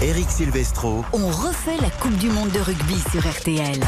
Eric Silvestro. On refait la Coupe du Monde de rugby sur RTL.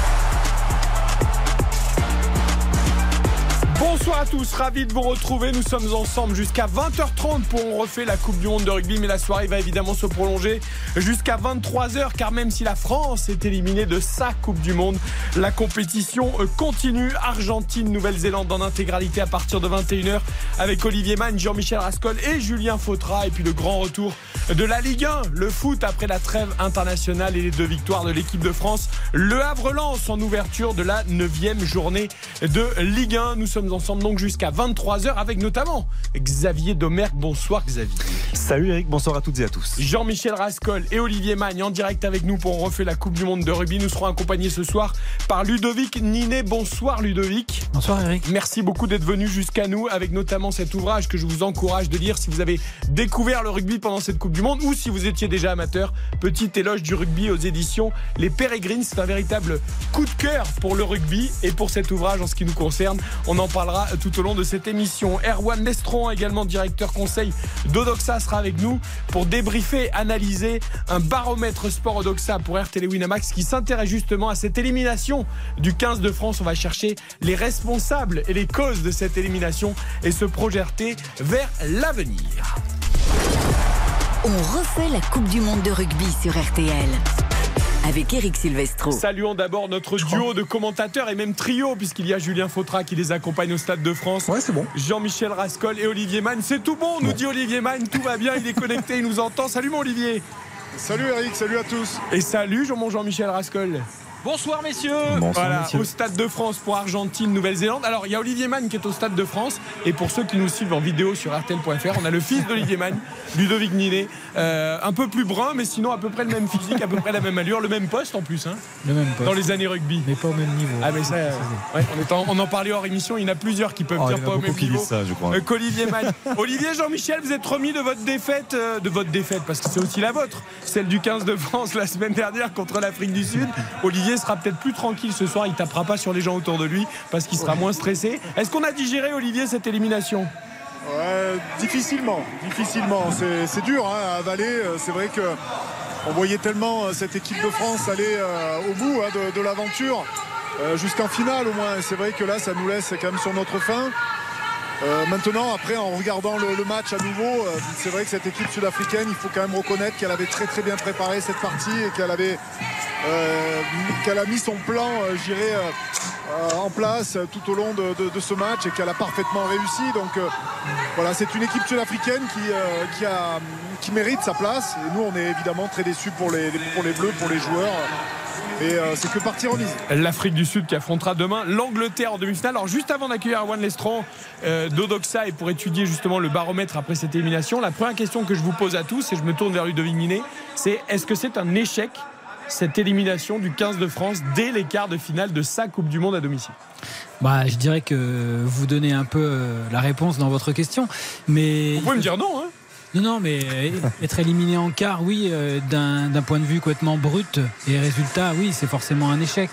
Bonsoir à tous, ravi de vous retrouver. Nous sommes ensemble jusqu'à 20h30 pour on refait la Coupe du Monde de rugby, mais la soirée va évidemment se prolonger jusqu'à 23h, car même si la France est éliminée de sa Coupe du Monde, la compétition euh, continue. Argentine, Nouvelle-Zélande en intégralité à partir de 21h avec Olivier Mann, Jean-Michel Rascol et Julien Fautra. Et puis le grand retour de la Ligue 1, le foot après la trêve internationale et les deux victoires de l'équipe de France. Le Havre lance en ouverture de la 9 journée de Ligue 1. Nous sommes ensemble donc jusqu'à 23h avec notamment Xavier Domergue. Bonsoir Xavier. Salut Eric, bonsoir à toutes et à tous. Jean-Michel Rascol et Olivier Magne en direct avec nous pour refaire la Coupe du Monde de rugby. Nous serons accompagnés ce soir par Ludovic Ninet. Bonsoir Ludovic. Bonsoir Eric. Merci beaucoup d'être venu jusqu'à nous avec notamment cet ouvrage que je vous encourage de lire si vous avez découvert le rugby pendant cette Coupe du Monde ou si vous étiez déjà amateur. Petit éloge du rugby aux éditions Les Pérégrines. C'est un véritable coup de cœur pour le rugby et pour cet ouvrage en ce qui nous concerne. On en parlera tout au long de cette émission. Erwan Lestron, également directeur conseil d'Odoxa, sera avec nous pour débriefer, analyser un baromètre sport Odoxa pour RTL Winamax qui s'intéresse justement à cette élimination du 15 de France. On va chercher les responsables et les causes de cette élimination et se projeter vers l'avenir. On refait la Coupe du Monde de rugby sur RTL avec Eric Silvestro. Saluons d'abord notre duo de commentateurs et même trio, puisqu'il y a Julien Fautra qui les accompagne au Stade de France. Ouais, c'est bon. Jean-Michel Rascol et Olivier Mann. C'est tout bon, nous dit Olivier Mann. Tout va bien, il est connecté, il nous entend. Salut mon Olivier. Salut Eric, salut à tous. Et salut mon Jean-Michel Rascol. Bonsoir messieurs. Bonsoir, Voilà, messieurs. au Stade de France pour Argentine, Nouvelle-Zélande. Alors, il y a Olivier Mann qui est au Stade de France. Et pour ceux qui nous suivent en vidéo sur RTL.fr, on a le fils d'Olivier Mann, Ludovic Ninet. Euh, un peu plus brun, mais sinon à peu près le même physique, à peu près la même allure, le même poste en plus, hein, Le même poste. dans les années rugby. Mais pas au même niveau. Ah mais ça, euh, ouais, on, est en- on en parlait hors émission, il y en a plusieurs qui peuvent Oh, il y dire pas au même qui niveau ça, je crois. euh, qu'Olivier Mann. Olivier Jean-Michel, vous êtes remis de votre défaite, euh, de votre défaite, parce que c'est aussi la vôtre, celle du 15 de France la semaine dernière contre l'Afrique du Sud. Olivier sera peut-être plus tranquille ce soir, il tapera pas sur les gens autour de lui parce qu'il sera moins stressé. Est-ce qu'on a digéré Olivier cette élimination? Ouais, difficilement, difficilement. C'est, dur hein, à avaler. Euh, C'est vrai que on voyait tellement euh, cette équipe de France aller euh, au bout hein, de, de l'aventure, euh, jusqu'en finale au moins. C'est vrai que là, ça nous laisse quand même sur notre fin. Euh, maintenant, après, en regardant le, le match à nouveau, euh, c'est vrai que cette équipe sud-africaine, il faut quand même reconnaître qu'elle avait très très bien préparé cette partie et qu'elle avait qu'elle a mis son plan, euh, je dirais, euh, euh, en place euh, tout au long de, ce match et qu'elle a parfaitement réussi. Donc euh, voilà, c'est une équipe sud-africaine qui, euh, qui, qui mérite sa place. Et nous, on est évidemment très déçus pour les, pour les Bleus, pour les joueurs. Et euh, c'est que partir en. L'Afrique du Sud qui affrontera demain l'Angleterre en demi-finale. Alors juste avant d'accueillir Erwan Lestron euh, d'Odoxa et pour étudier justement le baromètre après cette élimination, la première question que je vous pose à tous, et je me tourne vers Ludovic Ninet, c'est est-ce que c'est un échec cette élimination du 15 de France dès les quarts de finale de sa Coupe du Monde à domicile Bah, je dirais que vous donnez un peu euh, la réponse dans votre question. Mais Vous pouvez me dire non, hein Non, non, mais euh, être éliminé en quart, oui, euh, d'un point de vue complètement brut et résultat, oui, c'est forcément un échec.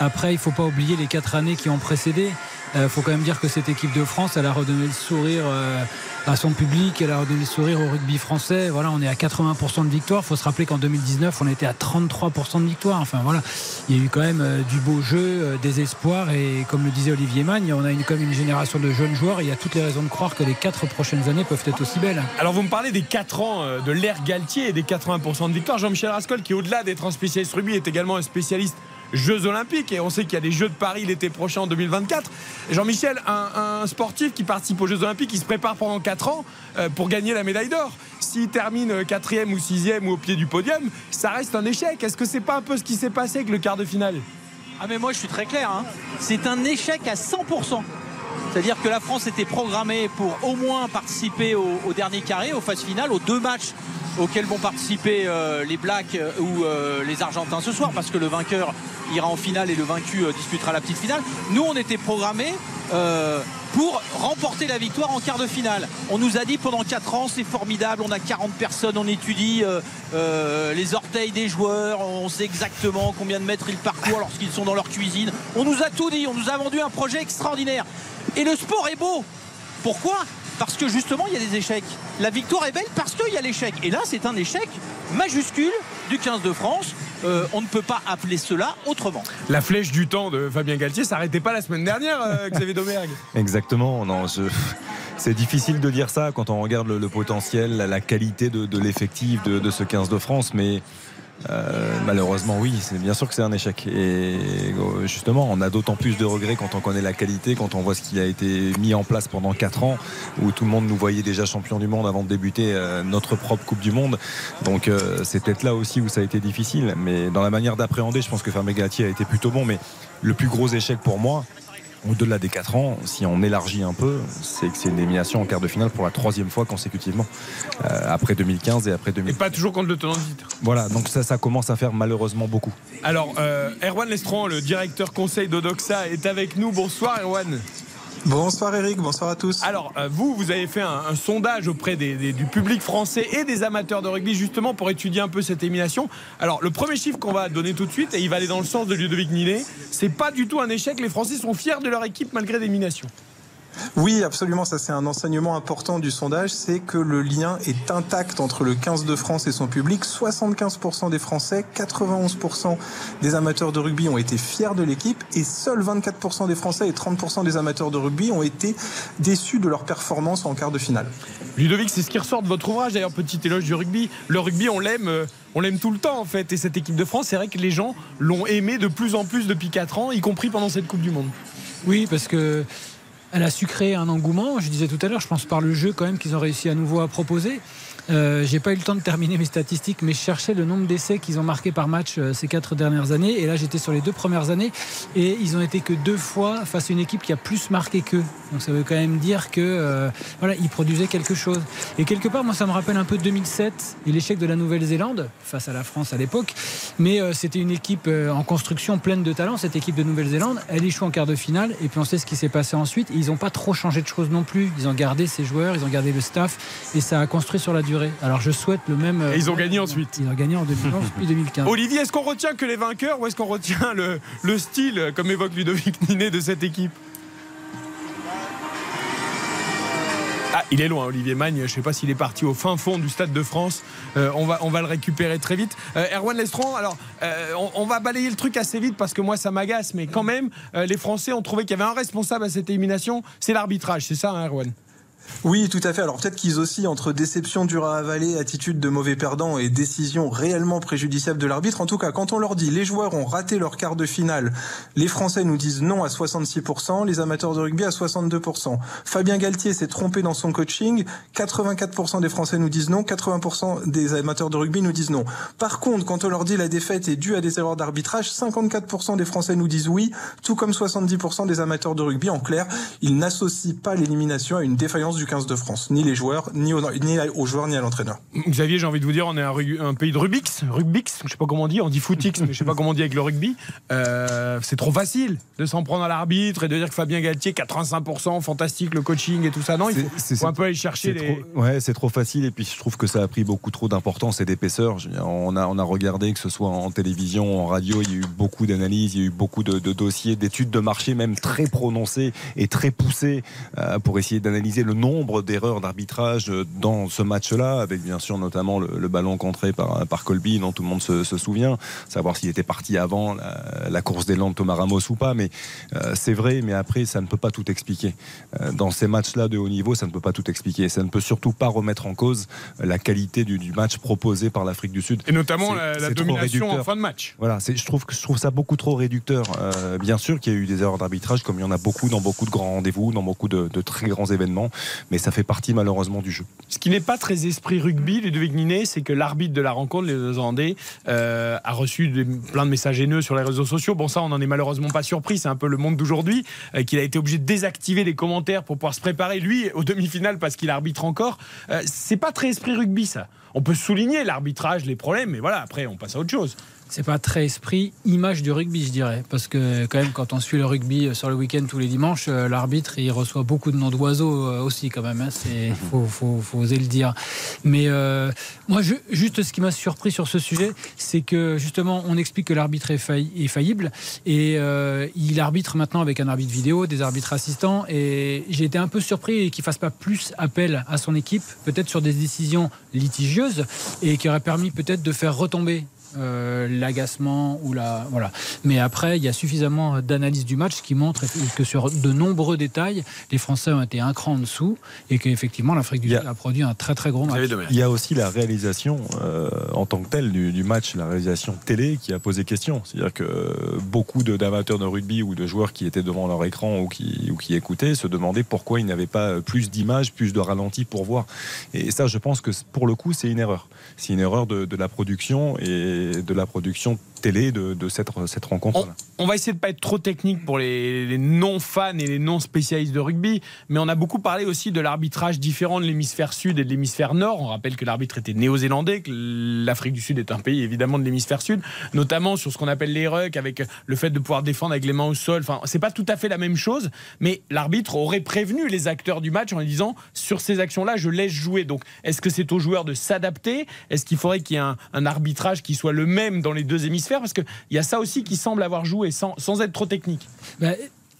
Après, il faut pas oublier les quatre années qui ont précédé. Il faut quand même dire que cette équipe de France, elle a redonné le sourire euh, à son public, elle a redonné le sourire au rugby français. Voilà, on est à 80% de victoire. Il faut se rappeler qu'en 2019, on était à 33% de victoire. Enfin voilà, il y a eu quand même euh, du beau jeu, euh, des espoirs et comme le disait Olivier Magne, on a une, comme une génération de jeunes joueurs. Il y a toutes les raisons de croire que les quatre prochaines années peuvent être aussi belles. Alors vous me parlez des 4 ans euh, de l'ère Galtier et des 80% de victoire. Jean-Michel Rascol, qui au-delà d'être un spécialiste rugby, est également un spécialiste Jeux Olympiques et on sait qu'il y a des Jeux de Paris l'été prochain en 2024. Jean-Michel, un, sportif qui participe aux Jeux Olympiques, il se prépare pendant 4 ans euh, pour gagner la médaille d'or. S'il termine euh, quatrième ou sixième ou au pied du podium, ça reste un échec. Est-ce que c'est pas un peu ce qui s'est passé avec le quart de finale? Ah mais moi je suis très clair. hein. C'est un échec à 100%. C'est-à-dire que la France était programmée pour au moins participer au, dernier carré, aux phases finales, aux deux matchs auxquels vont participer euh, les Blacks euh, ou euh, les Argentins ce soir, parce que le vainqueur ira en finale et le vaincu disputera la petite finale. Nous, on était programmés pour remporter la victoire en quart de finale. On nous a dit pendant 4 ans, c'est formidable, on a 40 personnes, on étudie euh, euh, les orteils des joueurs, on sait exactement combien de mètres ils parcourent lorsqu'ils sont dans leur cuisine. On nous a tout dit, on nous a vendu un projet extraordinaire. Et le sport est beau. Pourquoi? Parce que justement, il y a des échecs. La victoire est belle parce qu'il y a l'échec. Et là, c'est un échec majuscule du 15 de France. Euh, on ne peut pas appeler cela autrement. La flèche du temps de Fabien Galtier s'arrêtait pas la semaine dernière, euh, Xavier Domergue. Exactement. Non, C'est difficile de dire ça quand on regarde le, potentiel, la, qualité de, l'effectif de, de, ce 15 de France, mais euh, malheureusement, oui, c'est bien sûr que c'est un échec. Et euh, justement, on a d'autant plus de regrets quand on connaît la qualité, quand on voit ce qui a été mis en place pendant 4 ans, où tout le monde nous voyait déjà champion du monde avant de débuter euh, notre propre Coupe du Monde. Donc c'est peut-être là aussi où ça a été difficile. Mais dans la manière d'appréhender, je pense que Fermé a été plutôt bon. Mais le plus gros échec pour moi, au-delà des 4 ans, si on élargit un peu, c'est que c'est une élimination en quart de finale pour la troisième fois consécutivement, euh, après 2015 et après 2000. Et pas toujours contre le tenant de titre. Voilà, donc ça, ça commence à faire malheureusement beaucoup. Alors, euh, Erwan Lestron, le directeur conseil d'Odoxa, est avec nous. Bonsoir, Erwan. Bonsoir Eric, bonsoir à tous. Alors euh, vous, vous avez fait un, sondage auprès du public français et des amateurs de rugby justement pour étudier un peu cette élimination. Alors le premier chiffre qu'on va donner tout de suite, et il va aller dans le sens de Ludovic Ninet, c'est pas du tout un échec, les Français sont fiers de leur équipe malgré l'élimination. Oui, absolument. Ça, c'est un enseignement important du sondage. C'est que le lien est intact entre le 15 de France et son public. 75% des Français, 91% des amateurs de rugby ont été fiers de l'équipe et seuls 24% des Français et 30% des amateurs de rugby ont été déçus de leur performance en quart de finale. Ludovic, c'est ce qui ressort de votre ouvrage, d'ailleurs, petit éloge du rugby. Le rugby, on l'aime. Euh, on l'aime tout le temps en fait et cette équipe de France c'est vrai que les gens l'ont aimé de plus en plus depuis 4 ans y compris pendant cette Coupe du Monde oui parce que elle a su créer un engouement. Je disais tout à l'heure, je pense par le jeu quand même qu'ils ont réussi à nouveau à proposer. Euh, j'ai pas eu le temps de terminer mes statistiques, mais je cherchais le nombre d'essais qu'ils ont marqués par match euh, ces quatre dernières années. Et là, j'étais sur les deux premières années. Et ils ont été que deux fois face à une équipe qui a plus marqué qu'eux. Donc ça veut quand même dire que euh, voilà, ils produisaient quelque chose. Et quelque part, moi, ça me rappelle un peu 2007 et l'échec de la Nouvelle-Zélande face à la France à l'époque. Mais c'était une équipe en construction pleine de talent, cette équipe de Nouvelle-Zélande. Elle échoue en quart de finale. Et puis on sait ce qui s'est passé ensuite. ils n'ont pas trop changé de choses non plus. Ils ont gardé ses joueurs, ils ont gardé le staff. Et ça a construit sur la durée. Alors je souhaite le même. Et ils ont gagné ensuite. Ils ont gagné en 2011 puis 2015. Olivier, est-ce qu'on retient que les vainqueurs ou est-ce qu'on retient le, le, style, comme évoque Ludovic Ninet, de cette équipe? Ah, il est loin, Olivier Magne. Je ne sais pas s'il est parti au fin fond du Stade de France. Euh, on, va, on va le récupérer très vite. Euh, Erwan Lestron, alors, euh, on, va balayer le truc assez vite parce que moi, ça m'agace. Mais quand même, les Français ont trouvé qu'il y avait un responsable à cette élimination. C'est l'arbitrage, c'est ça, hein, Erwan? Oui, tout à fait. Alors peut-être qu'ils oscillent entre déception dure à avaler, attitude de mauvais perdant et décision réellement préjudiciable de l'arbitre. En tout cas, quand on leur dit les joueurs ont raté leur quart de finale, les Français nous disent non à 66%, les amateurs de rugby à 62%. Fabien Galtier s'est trompé dans son coaching, 84% des Français nous disent non, 80% des amateurs de rugby nous disent non. Par contre, quand on leur dit la défaite est due à des erreurs d'arbitrage, 54% des Français nous disent oui, tout comme 70% des amateurs de rugby. En clair, ils n'associent pas l'élimination à une défaillance du 15 de France, ni les joueurs, ni aux, ni aux joueurs, ni à l'entraîneur. Xavier, j'ai envie de vous dire, on est un, pays de Rubix, Rubix, je sais pas comment on dit, on dit footix, mais je sais pas comment on dit avec le rugby. Euh, c'est trop facile de s'en prendre à l'arbitre et de dire que Fabien Galtier, 85%, fantastique le coaching et tout ça. Non, il faut, un peu aller chercher les. ouais, c'est trop facile et puis je trouve que ça a pris beaucoup trop d'importance et d'épaisseur. On a, on a regardé que ce soit en télévision, en radio, il y a eu beaucoup d'analyses, il y a eu beaucoup de, dossiers, d'études de marché même très prononcées et très poussées euh, pour essayer d'analyser le nombre d'erreurs d'arbitrage dans ce match-là, avec bien sûr notamment le, ballon contré par, par Colby, dont tout le monde se, souvient, savoir s'il était parti avant la, course des de Thomas Ramos ou pas. Mais euh, c'est vrai, mais après, ça ne peut pas tout expliquer. Euh, dans ces matchs-là de haut niveau, ça ne peut pas tout expliquer. Ça ne peut surtout pas remettre en cause la qualité du, match proposé par l'Afrique du Sud. Et notamment la, domination en fin de match. Voilà, je trouve, je trouve ça beaucoup trop réducteur. Euh, bien sûr qu'il y a eu des erreurs d'arbitrage, comme il y en a beaucoup dans beaucoup de grands rendez-vous, dans beaucoup de, de très grands événements mais ça fait partie malheureusement du jeu. Ce qui n'est pas très esprit rugby, Ludovic Ninet, c'est que l'arbitre de la rencontre, les Hollandais, euh, a reçu plein de messages haineux sur les réseaux sociaux. Bon, ça, on n'en est malheureusement pas surpris, c'est un peu le monde d'aujourd'hui, euh, qu'il a été obligé de désactiver les commentaires pour pouvoir se préparer, lui, aux demi-finales parce qu'il arbitre encore. Euh, c'est pas très esprit rugby, ça. On peut souligner l'arbitrage, les problèmes, mais voilà, après, on passe à autre chose c'est pas très esprit image du rugby, je dirais. Parce que, quand même, quand on suit le rugby euh, sur le week-end tous les dimanches, euh, l'arbitre, il reçoit beaucoup de noms d'oiseaux euh, aussi, quand même. Il hein. faut, faut, oser le dire. Mais moi, juste ce qui m'a surpris sur ce sujet, c'est que, justement, on explique que l'arbitre est, faillible. Et il arbitre maintenant avec un arbitre vidéo, des arbitres assistants. Et j'ai été un peu surpris qu'il fasse pas plus appel à son équipe, peut-être sur des décisions litigieuses, et qui aurait permis peut-être de faire retomber euh, l'agacement ou la voilà. Mais après, il y a suffisamment d'analyse du match qui montre que sur de nombreux détails, les Français ont été un cran en dessous et qu'effectivement l'Afrique du Sud a... produit un très très gros match. Il y a aussi la réalisation euh, en tant que telle du, du, match, la réalisation télé qui a posé question. C'est-à-dire que beaucoup d'amateurs de, de, rugby ou de joueurs qui étaient devant leur écran ou qui, ou qui écoutaient se demandaient pourquoi ils n'avaient pas plus d'images, plus de ralentis pour voir. Et ça, je pense que pour le coup, c'est une erreur. C'est une erreur de, de la production et de la production télé de, cette, rencontre. On, va essayer de pas être trop technique pour les, non-fans et les non-spécialistes de rugby, mais on a beaucoup parlé aussi de l'arbitrage différent de l'hémisphère sud et de l'hémisphère nord. On rappelle que l'arbitre était néo-zélandais, que l'Afrique du Sud est un pays évidemment de l'hémisphère sud, notamment sur ce qu'on appelle les rucks, avec le fait de pouvoir défendre avec les mains au sol. Enfin, c'est pas tout à fait la même chose, mais l'arbitre aurait prévenu les acteurs du match en disant sur ces actions-là, je laisse jouer. Donc, est-ce que c'est aux joueurs de s'adapter? Est-ce qu'il faudrait qu'il y ait un, un arbitrage qui soit le même dans les deux hémisphères parce qu'il y a ça aussi qui semble avoir joué sans, sans être trop technique. Bah,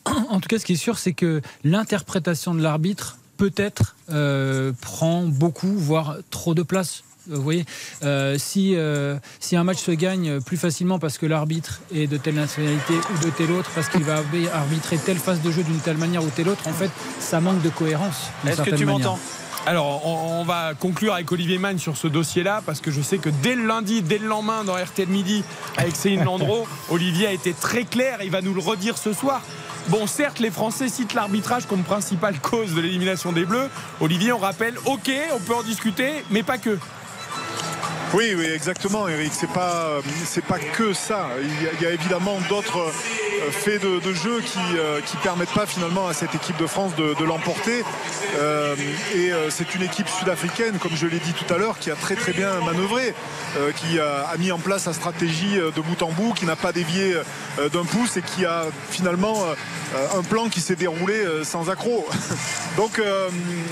en tout cas, ce qui est sûr, c'est que l'interprétation de l'arbitre peut-être euh, prend beaucoup, voire trop de place. Vous voyez, euh, si, euh, si un match se gagne plus facilement parce que l'arbitre est de telle nationalité ou de telle autre, parce qu'il va arbitrer telle phase de jeu d'une telle manière ou telle autre, en fait, ça manque de cohérence. Est-ce que tu m'entends? Alors, on, on, va conclure avec Olivier Mann sur ce dossier-là, parce que je sais que dès le lundi, dès le lendemain, dans RTL Midi, avec Céline Landreau, Olivier a été très clair, il va nous le redire ce soir. Bon, certes, les Français citent l'arbitrage comme principale cause de l'élimination des Bleus. Olivier, on rappelle, ok, on peut en discuter, mais pas que. Oui, oui, exactement, Eric. C'est pas, c'est pas que ça. Il y a, évidemment d'autres faits de, jeu qui, euh, qui permettent pas finalement à cette équipe de France de, de l'emporter. Euh, et euh, c'est une équipe sud-africaine, comme je l'ai dit tout à l'heure, qui a très très bien manœuvré, euh, qui a, a, mis en place sa stratégie de bout en bout, qui n'a pas dévié d'un pouce et qui a finalement un plan qui s'est déroulé sans accroc. Donc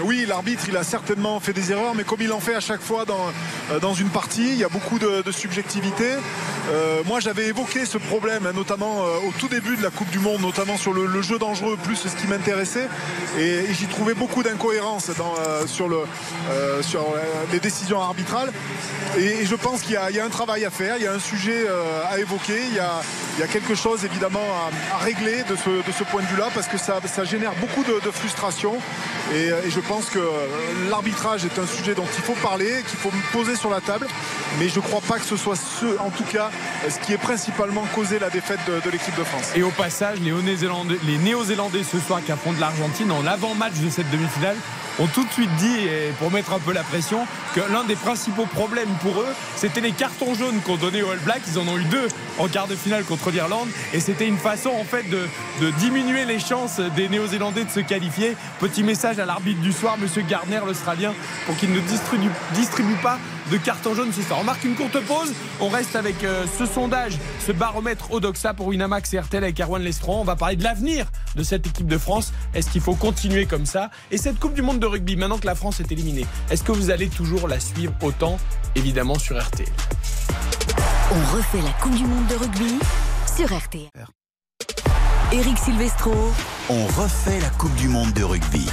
oui, l'arbitre, il a certainement fait des erreurs, mais comme il en fait à chaque fois dans, dans une partie il y a beaucoup de, subjectivité. Euh, moi, j'avais évoqué ce problème, hein, notamment euh, au tout début de la Coupe du Monde, notamment sur le, jeu dangereux, plus ce qui m'intéressait. Et, j'y trouvais beaucoup d'incohérences euh, sur, le, euh, sur les décisions arbitrales. Et, je pense qu'il y, a un travail à faire, il y a un sujet euh, à évoquer, il y a quelque chose évidemment à, régler de ce, point de vue-là, parce que ça, génère beaucoup de frustration. Et, et, je pense que l'arbitrage est un sujet dont il faut parler, qu'il faut poser sur la table mais je ne crois pas que ce soit ce, en tout cas, ce qui est principalement causé la défaite de, l'équipe de France. Et au passage, les Néo-Zélandais, ce soir qui affrontent l'Argentine en avant-match de cette demi-finale ont tout de suite dit, pour mettre un peu la pression, que l'un des principaux problèmes pour eux, c'était les cartons jaunes qu'on donnait aux All Blacks. Ils en ont eu deux en quart de finale contre l'Irlande. Et c'était une façon, en fait, de diminuer les chances des Néo-Zélandais de se qualifier. Petit message à l'arbitre du soir, monsieur Gardner, l'Australien, pour qu'il ne distribue, distribue pas de carton jaune ce soir. On marque une courte pause. On reste avec euh, ce sondage, ce baromètre Odoxa pour Winamax et RTL avec Erwan Lestron. On va parler de l'avenir de cette équipe de France. Est-ce qu'il faut continuer comme ça? Et cette Coupe du Monde de rugby, maintenant que la France est éliminée, est-ce que vous allez toujours la suivre autant, évidemment, sur RTL On refait la Coupe du Monde de rugby sur RTL. Eric Silvestro. On refait la Coupe du Monde de rugby.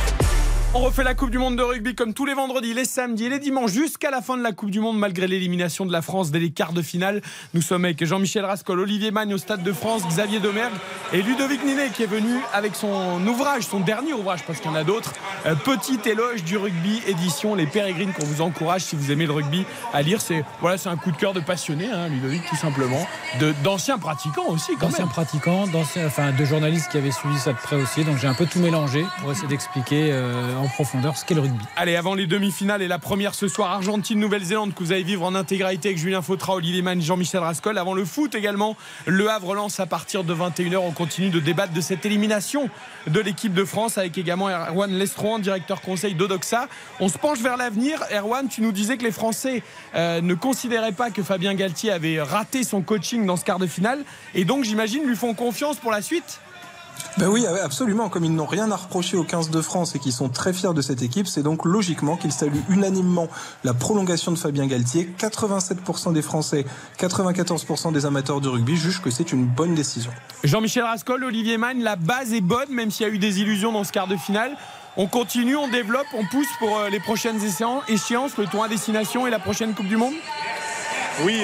On refait la Coupe du Monde de rugby comme tous les vendredis, les samedis et les dimanches jusqu'à la fin de la Coupe du Monde malgré l'élimination de la France dès les quarts de finale. Nous sommes avec Jean-Michel Rascol, Olivier Magne au Stade de France, Xavier Domergue et Ludovic Ninet qui est venu avec son ouvrage, son dernier ouvrage parce qu'il y en a d'autres, euh, Petit éloge du rugby édition Les Pérégrines qu'on vous encourage si vous aimez le rugby à lire. C'est voilà, c'est un coup de cœur de passionné, hein, Ludovic tout simplement, de d'anciens pratiquants aussi d'anciens pratiquants, enfin de journalistes qui avaient suivi ça de près aussi. Donc j'ai un peu tout mélangé pour essayer d'expliquer. Euh, en profondeur ce qu'est le rugby. Allez, avant les demi-finales et la première ce soir, Argentine-Nouvelle-Zélande, que vous allez vivre en intégralité avec Julien Fautra, Olivier Mann, Jean-Michel Rascol. Avant le foot également, Le Havre lance à partir de 21h. On continue de débattre de cette élimination de l'équipe de France avec également Erwan Lestron, directeur conseil d'Odoxa. On se penche vers l'avenir. Erwan, tu nous disais que les Français euh, ne considéraient pas que Fabien Galtier avait raté son coaching dans ce quart de finale et donc j'imagine lui font confiance pour la suite ben oui, absolument. Comme ils n'ont rien à reprocher aux 15 de France et qu'ils sont très fiers de cette équipe, c'est donc logiquement qu'ils saluent unanimement la prolongation de Fabien Galtier. 87% des Français, 94% des amateurs de rugby jugent que c'est une bonne décision. Jean-Michel Rascol, Olivier Mann, la base est bonne, même s'il y a eu des illusions dans ce quart de finale. On continue, on développe, on pousse pour les prochaines échéances, le tour à destination et la prochaine Coupe du Monde? Oui,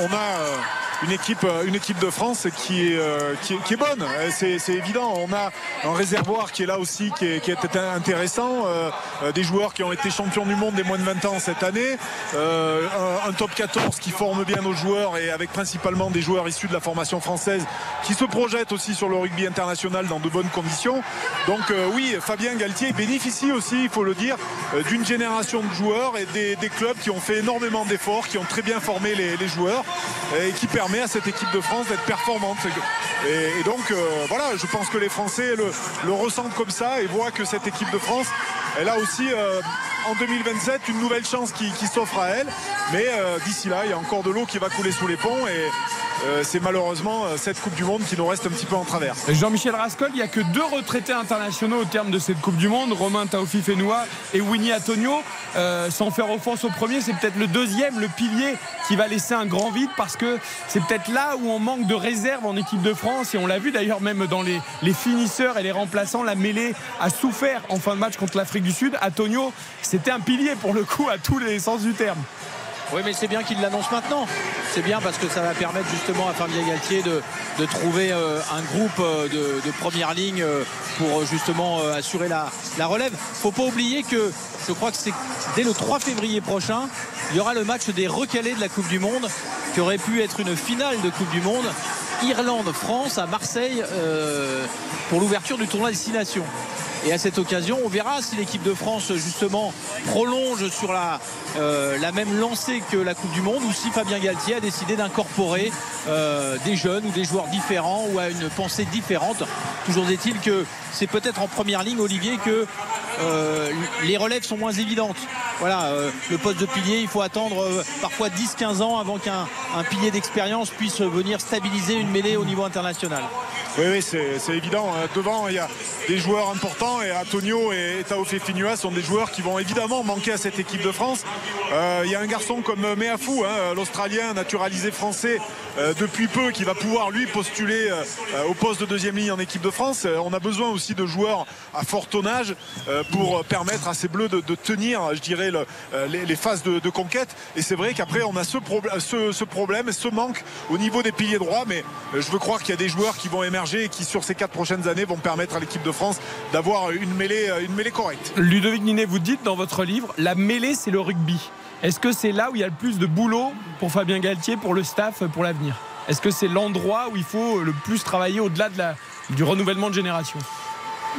on, a une équipe, euh, une équipe de France qui est, euh, qui est, bonne. Euh, c'est évident. On a un réservoir qui est là aussi, qui est, qui est intéressant. des joueurs qui ont été champions du monde des moins de 20 ans cette année. un, top 14 qui forme bien nos joueurs et avec principalement des joueurs issus de la formation française qui se projettent aussi sur le rugby international dans de bonnes conditions. Donc oui, Fabien Galtier bénéficie aussi, il faut le dire, d'une génération de joueurs et des, clubs qui ont fait énormément d'efforts, qui ont très bien formé les, les joueurs et qui permettent à cette équipe de France d'être performante. Et, donc euh, voilà, je pense que les Français le, ressentent comme ça et voient que cette équipe de France, elle a aussi euh, en 2027 une nouvelle chance qui, s'offre à elle. Mais euh, d'ici là, il y a encore de l'eau qui va couler sous les ponts et euh, c'est malheureusement cette Coupe du Monde qui nous reste un petit peu en travers. Jean-Michel Rascol, il n'y a que deux retraités internationaux au terme de cette Coupe du Monde, Romain Taofi Fenoua et Winnie Antonio. sans faire offense au premier, c'est peut-être le deuxième, le pilier, qui va laisser un grand vide parce que c'est peut-être là où on manque de réserve en équipe de France et on l'a vu d'ailleurs même dans les, les finisseurs et les remplaçants, la mêlée a souffert en fin de match contre l'Afrique du Sud. Antonio, c'était un pilier pour le coup à tous les sens du terme. Oui, mais c'est bien qu'il l'annonce maintenant. C'est bien parce que ça va permettre justement à Fabien Galtier de, trouver euh, un groupe euh, de, première ligne euh, pour justement assurer la, la relève. Faut pas oublier que je crois que c'est dès le 3 février prochain, il y aura le match des recalés de la Coupe du Monde qui aurait pu être une finale de Coupe du Monde. Irlande-France à Marseille pour l'ouverture du tournoi Destination. Et à cette occasion, on verra si l'équipe de France justement prolonge sur la, euh, la même lancée que la Coupe du Monde ou si Fabien Galtier a décidé d'incorporer euh, des jeunes ou des joueurs différents ou à une pensée différente. Toujours est-il que c'est peut-être en première ligne, Olivier, que euh, les relèves sont moins évidentes. Voilà, le poste de pilier, il faut attendre parfois 10-15 ans avant qu'un pilier d'expérience puisse venir stabiliser mêlée au niveau international. Oui, oui, c'est évident. Hein. Devant, il y a des joueurs importants et Antonio et Taofé Finua sont des joueurs qui vont évidemment manquer à cette équipe de France. Euh, il y a un garçon comme Meafou, hein, l'Australien naturalisé français euh, depuis peu, qui va pouvoir lui postuler euh, au poste de deuxième ligne en équipe de France. on a besoin aussi de joueurs à fort tonnage pour permettre à ces Bleus de, tenir, je dirais, les, phases de, conquête. Et c'est vrai qu'après, on a ce, ce problème, ce manque au niveau des piliers droits. Mais je veux croire qu'il y a des joueurs qui vont émerger et qui sur ces quatre prochaines années vont permettre à l'équipe de France d'avoir une mêlée, euh, une mêlée correcte. Ludovic Ninet, vous dites dans votre livre, la mêlée c'est le rugby. Est-ce que c'est là où il y a le plus de boulot pour Fabien Galtier, pour le staff, pour l'avenir? Est-ce que c'est l'endroit où il faut le plus travailler au-delà du renouvellement de génération?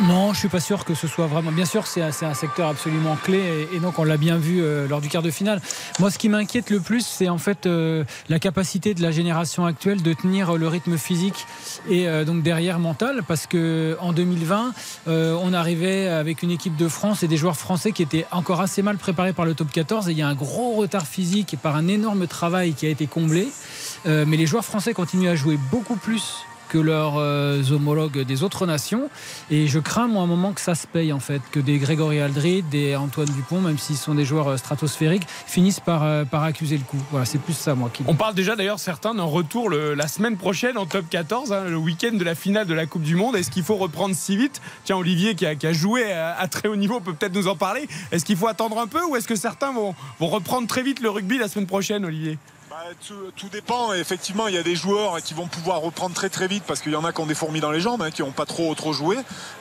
Non, je suis pas sûr que ce soit vraiment. Bien sûr, c'est un secteur absolument clé et, donc on l'a bien vu euh, lors du quart de finale. Moi, ce qui m'inquiète le plus, c'est en fait euh, la capacité de la génération actuelle de tenir le rythme physique et euh, donc derrière mental, parce que en 2020, on arrivait avec une équipe de France et des joueurs français qui étaient encore assez mal préparés par le top 14 et il y a un gros retard physique et par un énorme travail qui a été comblé. mais les joueurs français continuent à jouer beaucoup plus que leurs euh, homologues des autres nations. Et je crains, moi, un moment que ça se paye, en fait, que des Grégory Aldrid, des Antoine Dupont, même s'ils sont des joueurs euh, stratosphériques, finissent par, euh, par accuser le coup. Voilà, c'est plus ça, moi, qui. On parle déjà, d'ailleurs, certains d'un retour la semaine prochaine en top 14, hein, le week-end de la finale de la Coupe du Monde. Est-ce qu'il faut reprendre si vite? Tiens, Olivier, qui a, joué à, très haut niveau, peut peut-être nous en parler. Est-ce qu'il faut attendre un peu ou est-ce que certains vont, vont reprendre très vite le rugby la semaine prochaine, Olivier? Bah, tout, dépend. Effectivement, il y a des joueurs qui vont pouvoir reprendre très très vite parce qu'il y en a qui ont des fourmis dans les jambes, hein, qui n'ont pas trop trop joué.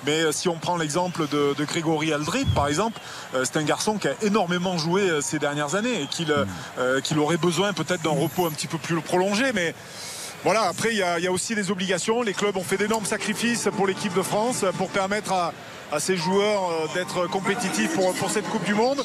Mais euh, si on prend l'exemple de, Grégory Aldrit, par exemple, euh, c'est un garçon qui a énormément joué euh, ces dernières années et qu'il aurait besoin peut-être d'un repos un petit peu plus prolongé. Mais voilà, après, il y, a, aussi des obligations. Les clubs ont fait d'énormes sacrifices pour l'équipe de France pour permettre à, ces joueurs d'être compétitifs pour cette Coupe du Monde.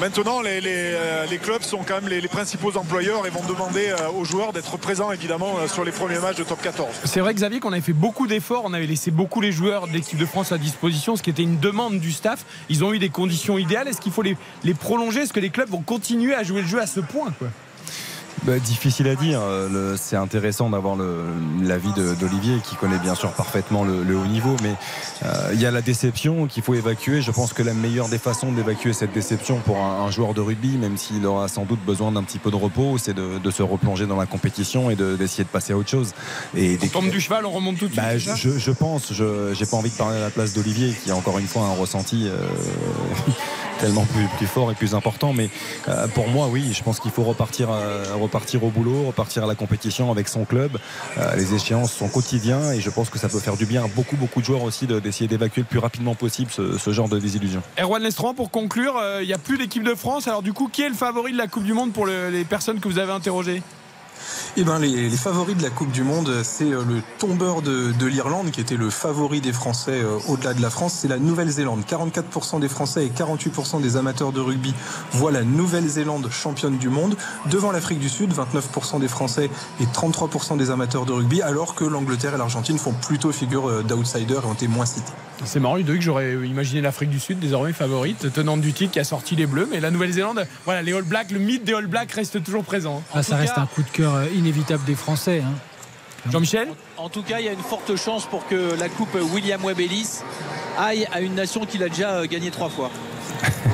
Maintenant, euh, les, clubs sont quand même les, principaux employeurs et vont demander euh, aux joueurs d'être présents évidemment euh, sur les premiers matchs de top 14. C'est vrai, Xavier, qu'on avait fait beaucoup d'efforts. On avait laissé beaucoup les joueurs de l'équipe de France à disposition, ce qui était une demande du staff. Ils ont eu des conditions idéales. Est-ce qu'il faut les, les prolonger? Est-ce que les clubs vont continuer à jouer le jeu à ce point bah, difficile à dire. Euh, c'est intéressant d'avoir l'avis d'Olivier qui connaît bien sûr parfaitement le, haut niveau, mais euh, il y a la déception qu'il faut évacuer. Je pense que la meilleure des façons d'évacuer cette déception pour un, joueur de rugby, même s'il aura sans doute besoin d'un petit peu de repos, c'est de, se replonger dans la compétition et d'essayer de, passer à autre chose. Et on tombe du cheval, on remonte tout de bah, suite. Je, pense. Je n'ai pas envie de parler à la place d'Olivier qui a encore une fois un ressenti. Euh, tellement plus, fort et plus important. Mais euh, pour moi, oui, je pense qu'il faut repartir, repartir au boulot, repartir à la compétition avec son club. les échéances sont quotidiens et je pense que ça peut faire du bien à beaucoup, beaucoup de joueurs aussi d'essayer d'évacuer le plus rapidement possible ce, genre de désillusion. Erwan Lestran, pour conclure, il n'y a plus d'équipe de France. Alors du coup, qui est le favori de la Coupe du Monde pour les personnes que vous avez interrogées? Eh ben, les, favoris de la Coupe du Monde, c'est euh, le tombeur de, l'Irlande, qui était le favori des Français euh, au-delà de la France, c'est la Nouvelle-Zélande. 44% des Français et 48% des amateurs de rugby voient la Nouvelle-Zélande championne du monde, devant l'Afrique du Sud, 29% des Français et 33% des amateurs de rugby, alors que l'Angleterre et l'Argentine font plutôt figure euh, d'outsider et ont été moins cités. C'est marrant, Ludovic, j'aurais imaginé l'Afrique du Sud désormais favorite, tenante du titre qui a sorti les Bleus, mais la Nouvelle-Zélande, voilà, les All Blacks, le mythe des All Blacks reste toujours présent. Ah, ça reste un coup de cœur inévitable des Français. Hein. Jean-Michel en, tout cas, il y a une forte chance pour que la Coupe William Webb Ellis aille à une nation qu'il a déjà euh, gagné trois fois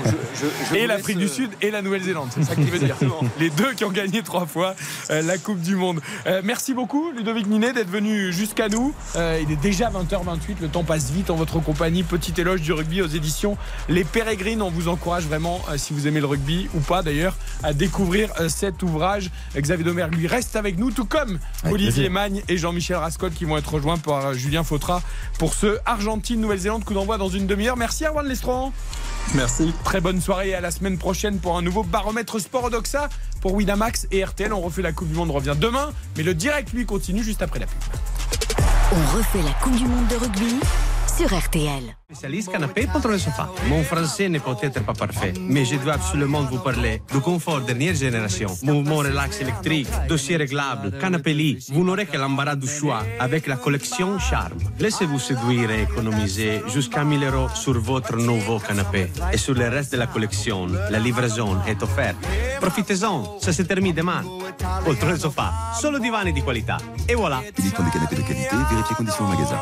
et l'Afrique du euh, Sud et la Nouvelle-Zélande. C'est ça qui veut dire. Les deux qui ont gagné trois fois euh, la Coupe du Monde. Euh, merci beaucoup, Ludovic Ninet, d'être venu jusqu'à nous. il est déjà 20h28. Le temps passe vite en votre compagnie. Petit éloge du rugby aux éditions Les Pérégrines. On vous encourage vraiment, si vous aimez le rugby ou pas d'ailleurs, à découvrir cet ouvrage. Xavier Domer lui reste avec nous, tout comme Olivier Magne et Jean-Michel Rascol qui vont être rejoints par Julien Fautra pour ce Argentine-Nouvelle-Zélande coup d'envoi dans une demi-heure. Merci Erwan Lestron. Merci. Très bonne soirée et à la semaine prochaine pour un nouveau baromètre sport Odoxa pour Winamax et RTL. On refait la Coupe du Monde, revient demain, mais le direct lui continue juste après la pub. On refait la Coupe du Monde de rugby sur RTL. Spécialiste canapé contre le sofa. Mon français n'est peut-être pas parfait, mais je dois absolument vous parler du confort dernière génération. Mouvement relax électrique, dossier réglable, canapé lit. Vous n'aurez que l'embarras du choix avec la collection Charme. Laissez-vous séduire et économiser jusqu'à 1000 euros sur votre nouveau canapé. Et sur le reste de la collection, la livraison est offerte. Profitez-en, ça se termine demain. Oltre le sofa, solo divani di qualità. Et voilà. Édition des canapés de qualité, vérifiez conditions au magasin.